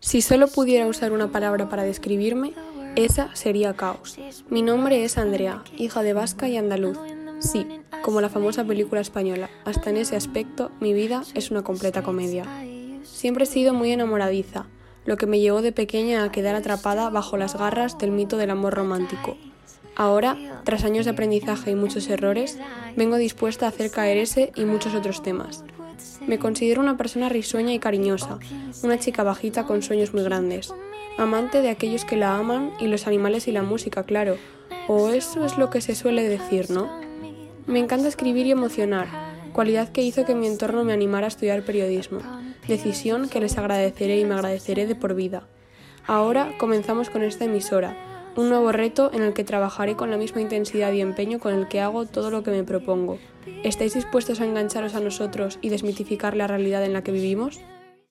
Si solo pudiera usar una palabra para describirme, esa sería caos. Mi nombre es Andrea, hija de vasca y andaluz. Sí, como la famosa película española, hasta en ese aspecto mi vida es una completa comedia. Siempre he sido muy enamoradiza, lo que me llevó de pequeña a quedar atrapada bajo las garras del mito del amor romántico. Ahora, tras años de aprendizaje y muchos errores, vengo dispuesta a hacer caer ese y muchos otros temas. Me considero una persona risueña y cariñosa, una chica bajita con sueños muy grandes, amante de aquellos que la aman y los animales y la música, claro, o eso es lo que se suele decir, ¿no? Me encanta escribir y emocionar, cualidad que hizo que mi entorno me animara a estudiar periodismo, decisión que les agradeceré y me agradeceré de por vida. Ahora comenzamos con esta emisora, un nuevo reto en el que trabajaré con la misma intensidad y empeño con el que hago todo lo que me propongo. ¿Estáis dispuestos a engancharos a nosotros y desmitificar la realidad en la que vivimos?